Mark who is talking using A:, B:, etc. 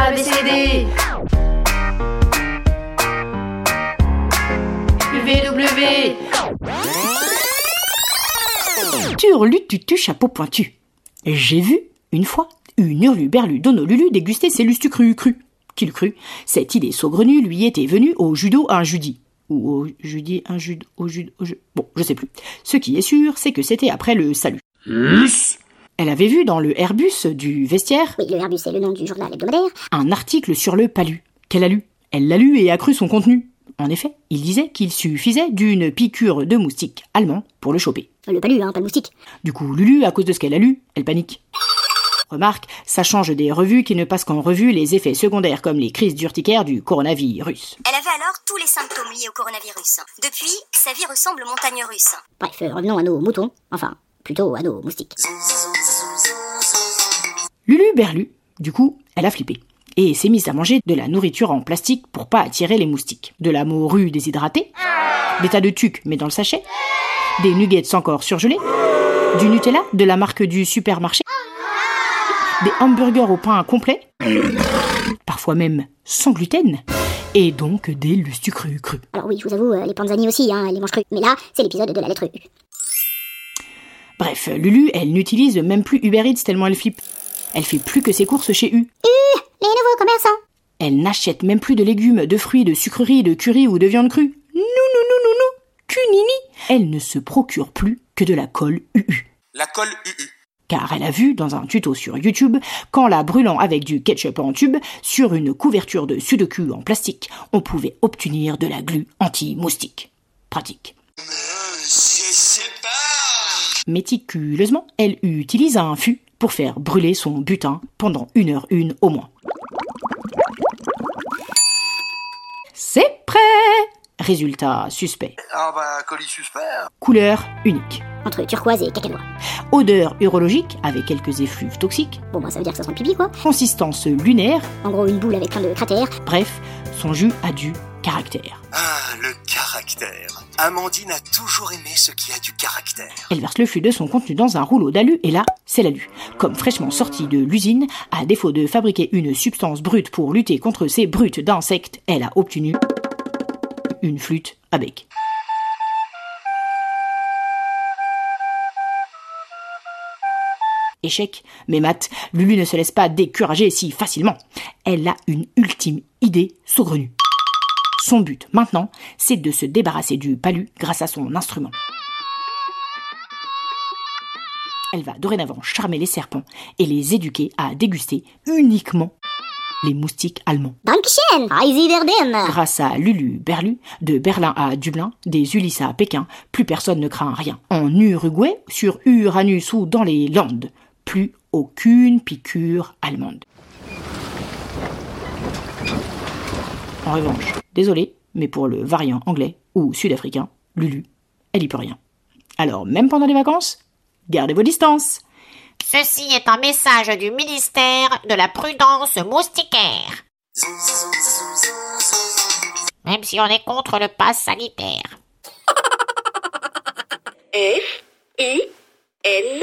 A: ABCD VW
B: Turlututu chapeau pointu. J'ai vu, une fois, une hurluberlu d'Honolulu déguster ses lustres cru cru. Qui le crut Cette idée saugrenue lui était venue au judo un jeudi. Ou au jeudi un judo, au judo, au judo. Bon, je sais plus. Ce qui est sûr, c'est que c'était après le salut. Elle avait vu dans le Airbus du vestiaire
C: Oui, le Airbus est le nom du journal hebdomadaire.
B: un article sur le palu. Qu'elle a lu? Elle l'a lu et a cru son contenu. En effet, il disait qu'il suffisait d'une piqûre de moustique allemand pour le choper.
C: Le palu, hein, pas le moustique.
B: Du coup, Lulu, à cause de ce qu'elle a lu, elle panique. Remarque, ça change des revues qui ne passent qu'en revue les effets secondaires comme les crises d'urticaire du coronavirus.
D: Elle avait alors tous les symptômes liés au coronavirus. Depuis, sa vie ressemble aux montagnes russes.
C: Bref, euh, revenons à nos moutons. Enfin, plutôt à nos moustiques.
B: Lulu Berlu, du coup, elle a flippé. Et s'est mise à manger de la nourriture en plastique pour pas attirer les moustiques. De la morue déshydratée, des tas de tucs mais dans le sachet, des nuggets encore surgelés, du Nutella de la marque du supermarché, des hamburgers au pain complet, parfois même sans gluten, et donc des lustus crus crus.
C: Alors oui, je vous avoue, euh, les panzani aussi, hein, les mangent crus. Mais là, c'est l'épisode de la lettre U.
B: Bref, Lulu, elle n'utilise même plus Uber Eats tellement elle flippe. Elle fait plus que ses courses chez U.
C: Les nouveaux commerçants
B: Elle n'achète même plus de légumes, de fruits, de sucreries, de curry ou de viande crue. Non, non, non, non, non, cunini. Elle ne se procure plus que de la colle UU.
E: La colle UU.
B: Car elle a vu dans un tuto sur YouTube qu'en la brûlant avec du ketchup en tube sur une couverture de sudoku en plastique, on pouvait obtenir de la glu anti-moustique. Pratique.
E: Je sais pas.
B: Méticuleusement, elle utilise un fût pour faire brûler son butin pendant une heure une au moins. C'est prêt Résultat suspect.
E: Ah bah, colis suspect.
B: Couleur unique.
C: Entre turquoise et cacanois.
B: Odeur urologique avec quelques effluves toxiques.
C: Bon, bah ça veut dire que ça sent le pipi, quoi.
B: Consistance lunaire.
C: En gros, une boule avec plein de cratères.
B: Bref, son jus a du caractère.
E: Ah, le caractère. Amandine a toujours aimé ce qui a du caractère.
B: Elle verse le flux de son contenu dans un rouleau d'alu et là, c'est l'alu. Comme fraîchement sorti de l'usine, à défaut de fabriquer une substance brute pour lutter contre ces brutes d'insectes, elle a obtenu une flûte à bec. Échec, mais Matt, Lulu ne se laisse pas décourager si facilement. Elle a une ultime idée saugrenue. Son but maintenant, c'est de se débarrasser du palu grâce à son instrument. Elle va dorénavant charmer les serpents et les éduquer à déguster uniquement les moustiques allemands. Grâce à Lulu Berlu, de Berlin à Dublin, des Ulysses à Pékin, plus personne ne craint rien. En Uruguay, sur Uranus ou dans les Landes, plus aucune piqûre allemande. En revanche, désolé, mais pour le variant anglais ou sud-africain, Lulu, elle y peut rien. Alors, même pendant les vacances, gardez vos distances.
F: Ceci est un message du ministère de la prudence moustiquaire. Même si on est contre le pass sanitaire.
A: F I N